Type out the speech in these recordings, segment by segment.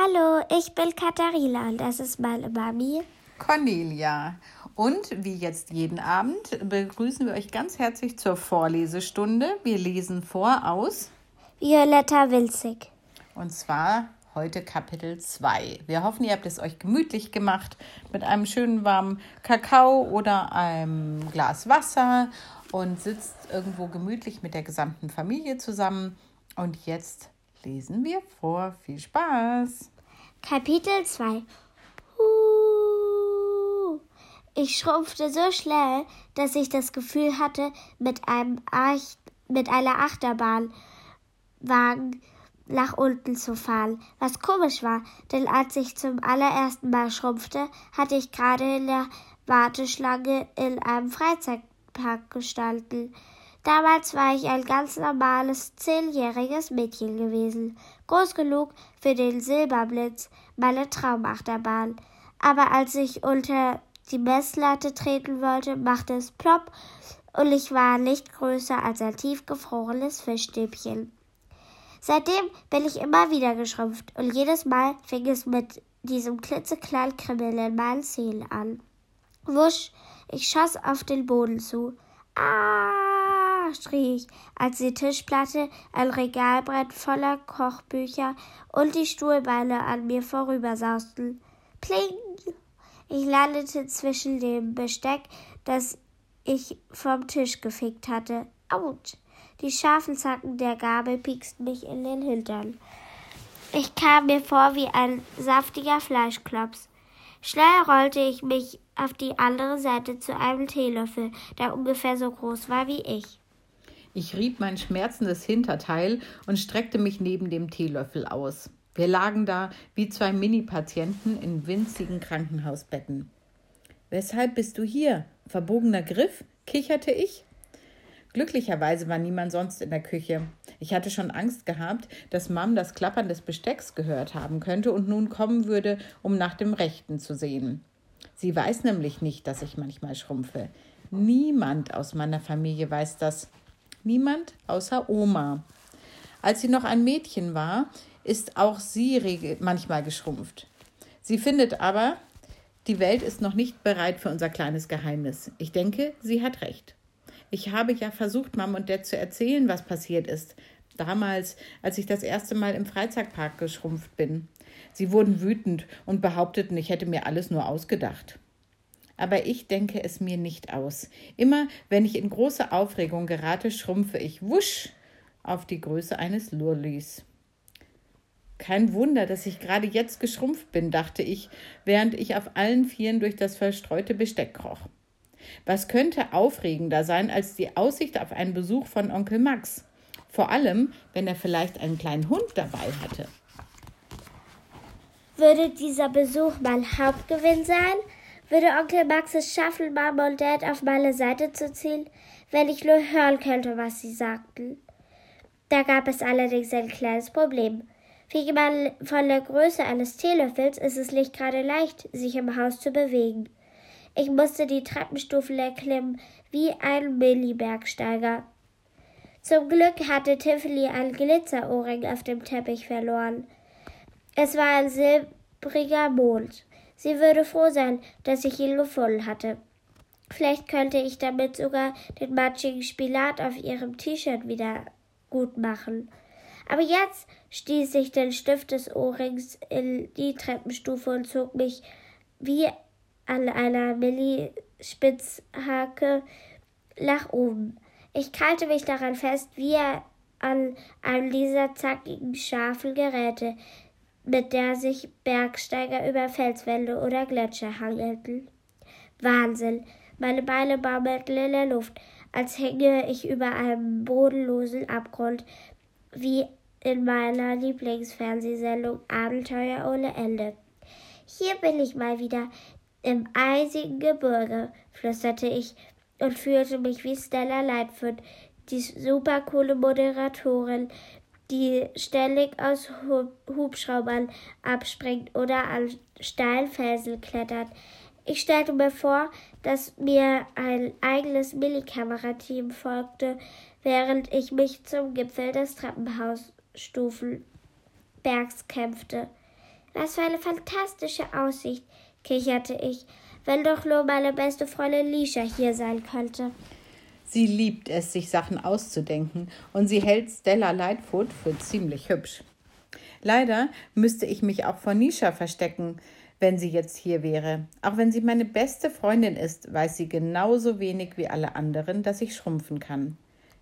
Hallo, ich bin Katharina und das ist meine Mami. Cornelia. Und wie jetzt jeden Abend begrüßen wir euch ganz herzlich zur Vorlesestunde. Wir lesen vor aus Violetta Wilzig. Und zwar heute Kapitel 2. Wir hoffen, ihr habt es euch gemütlich gemacht mit einem schönen warmen Kakao oder einem Glas Wasser und sitzt irgendwo gemütlich mit der gesamten Familie zusammen. Und jetzt lesen wir vor. Viel Spaß! Kapitel 2 Ich schrumpfte so schnell, dass ich das Gefühl hatte, mit, einem Arch mit einer Achterbahnwagen nach unten zu fahren, was komisch war, denn als ich zum allerersten Mal schrumpfte, hatte ich gerade in der Warteschlange in einem Freizeitpark gestanden. Damals war ich ein ganz normales zehnjähriges Mädchen gewesen, groß genug für den Silberblitz, meine Traumachterbahn. Aber als ich unter die Messlatte treten wollte, machte es plopp und ich war nicht größer als ein tiefgefrorenes Fischstäbchen. Seitdem bin ich immer wieder geschrumpft und jedes Mal fing es mit diesem klitzekleinen Kribbeln in meinen Zähnen an. Wusch, ich schoss auf den Boden zu. Ah, schrie ich, als die Tischplatte, ein Regalbrett voller Kochbücher und die Stuhlbeine an mir vorübersausten. Pling! Ich landete zwischen dem Besteck, das ich vom Tisch gefickt hatte. Autsch! Die scharfen Zacken der Gabel pieksten mich in den Hintern. Ich kam mir vor wie ein saftiger Fleischklops. Schnell rollte ich mich auf die andere Seite zu einem Teelöffel, der ungefähr so groß war wie ich. Ich rieb mein schmerzendes Hinterteil und streckte mich neben dem Teelöffel aus. Wir lagen da wie zwei Mini-Patienten in winzigen Krankenhausbetten. Weshalb bist du hier? Verbogener Griff? kicherte ich. Glücklicherweise war niemand sonst in der Küche. Ich hatte schon Angst gehabt, dass Mom das Klappern des Bestecks gehört haben könnte und nun kommen würde, um nach dem Rechten zu sehen. Sie weiß nämlich nicht, dass ich manchmal schrumpfe. Niemand aus meiner Familie weiß das. Niemand außer Oma. Als sie noch ein Mädchen war, ist auch sie manchmal geschrumpft. Sie findet aber, die Welt ist noch nicht bereit für unser kleines Geheimnis. Ich denke, sie hat recht. Ich habe ja versucht, Mom und Dad zu erzählen, was passiert ist. Damals, als ich das erste Mal im Freizeitpark geschrumpft bin. Sie wurden wütend und behaupteten, ich hätte mir alles nur ausgedacht. Aber ich denke es mir nicht aus. Immer, wenn ich in große Aufregung gerate, schrumpfe ich wusch auf die Größe eines Lurlis. Kein Wunder, dass ich gerade jetzt geschrumpft bin, dachte ich, während ich auf allen Vieren durch das verstreute Besteck kroch. Was könnte aufregender sein als die Aussicht auf einen Besuch von Onkel Max? Vor allem, wenn er vielleicht einen kleinen Hund dabei hatte. Würde dieser Besuch mein Hauptgewinn sein? Würde Onkel Max es schaffen, Mama und Dad auf meine Seite zu ziehen, wenn ich nur hören könnte, was sie sagten? Da gab es allerdings ein kleines Problem. Wie man von der Größe eines Teelöffels ist es nicht gerade leicht, sich im Haus zu bewegen. Ich musste die Treppenstufen erklimmen wie ein Millibergsteiger. Zum Glück hatte Tiffany ein Glitzerohrring auf dem Teppich verloren. Es war ein silbriger Mond. Sie würde froh sein, dass ich ihn gefunden hatte. Vielleicht könnte ich damit sogar den matschigen Spinat auf ihrem T-Shirt wieder gut machen. Aber jetzt stieß ich den Stift des Ohrrings in die Treppenstufe und zog mich wie an einer Millispitzhake nach oben. Ich krallte mich daran fest, wie an einem dieser zackigen, scharfen Geräte, mit der sich Bergsteiger über Felswände oder Gletscher hangelten. Wahnsinn! Meine Beine baumelten in der Luft, als hänge ich über einem bodenlosen Abgrund, wie in meiner Lieblingsfernsehsendung Abenteuer ohne Ende. Hier bin ich mal wieder im eisigen Gebirge, flüsterte ich und fühlte mich wie Stella Lightfoot, die supercoole Moderatorin, die ständig aus Hubschraubern abspringt oder an steilen Felsen klettert. Ich stellte mir vor, dass mir ein eigenes Millikamerateam folgte, während ich mich zum Gipfel des Treppenhaus Stufenbergs kämpfte. Was für eine fantastische Aussicht, kicherte ich. Wenn doch nur meine beste Freundin Lisha hier sein könnte. Sie liebt es, sich Sachen auszudenken, und sie hält Stella Lightfoot für ziemlich hübsch. Leider müsste ich mich auch vor Nisha verstecken, wenn sie jetzt hier wäre. Auch wenn sie meine beste Freundin ist, weiß sie genauso wenig wie alle anderen, dass ich schrumpfen kann.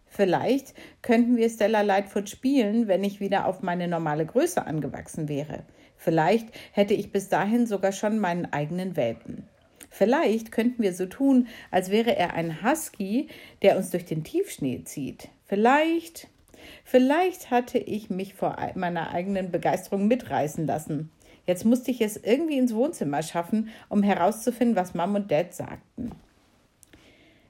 Vielleicht könnten wir Stella Lightfoot spielen, wenn ich wieder auf meine normale Größe angewachsen wäre. Vielleicht hätte ich bis dahin sogar schon meinen eigenen Welpen. Vielleicht könnten wir so tun, als wäre er ein Husky, der uns durch den Tiefschnee zieht. Vielleicht, vielleicht hatte ich mich vor meiner eigenen Begeisterung mitreißen lassen. Jetzt musste ich es irgendwie ins Wohnzimmer schaffen, um herauszufinden, was Mom und Dad sagten.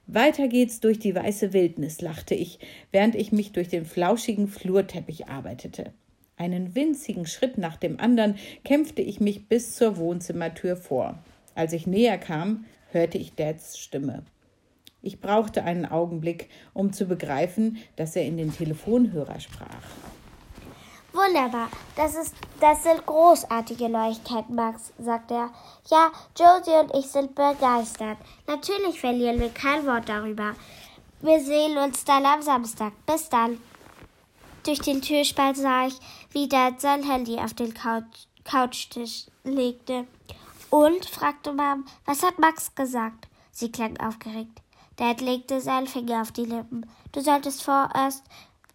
Weiter geht's durch die weiße Wildnis, lachte ich, während ich mich durch den flauschigen Flurteppich arbeitete. Einen winzigen Schritt nach dem anderen kämpfte ich mich bis zur Wohnzimmertür vor. Als ich näher kam, hörte ich Dads Stimme. Ich brauchte einen Augenblick, um zu begreifen, dass er in den Telefonhörer sprach. Wunderbar, das, ist, das sind großartige Neuigkeiten, Max, sagt er. Ja, Josie und ich sind begeistert. Natürlich verlieren wir kein Wort darüber. Wir sehen uns dann am Samstag. Bis dann. Durch den Türspalt sah ich, wie Dad sein Handy auf den Couch Couchtisch legte. Und? fragte Mom, was hat Max gesagt? Sie klang aufgeregt. Dad legte seinen Finger auf die Lippen. Du solltest vorerst,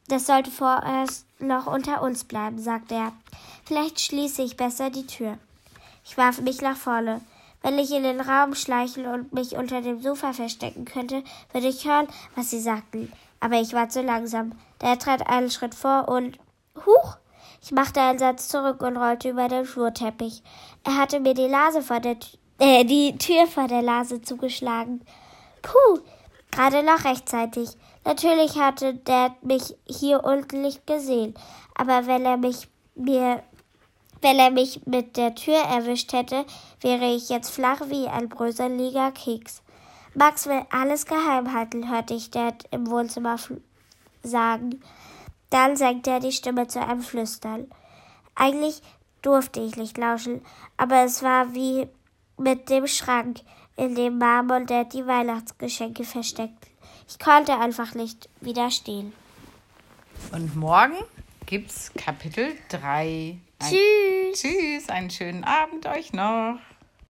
das sollte vorerst noch unter uns bleiben, sagte er. Vielleicht schließe ich besser die Tür. Ich warf mich nach vorne. Wenn ich in den Raum schleichen und mich unter dem Sofa verstecken könnte, würde ich hören, was sie sagten. Aber ich war zu langsam. Der trat einen Schritt vor und Huch! Ich machte einen Satz zurück und rollte über den Flurteppich. Er hatte mir die Nase vor der äh, die Tür vor der Nase zugeschlagen. Puh, gerade noch rechtzeitig. Natürlich hatte Dad mich hier unten nicht gesehen, aber wenn er mich mir wenn er mich mit der Tür erwischt hätte, wäre ich jetzt flach wie ein bröseliger Keks. Max will alles geheim halten, hörte ich Dad im Wohnzimmer sagen. Dann senkte er die Stimme zu einem Flüstern. Eigentlich durfte ich nicht lauschen, aber es war wie mit dem Schrank, in dem Mom und Dad die Weihnachtsgeschenke versteckten. Ich konnte einfach nicht widerstehen. Und morgen gibt's Kapitel 3. Tschüss. Tschüss, einen schönen Abend euch noch.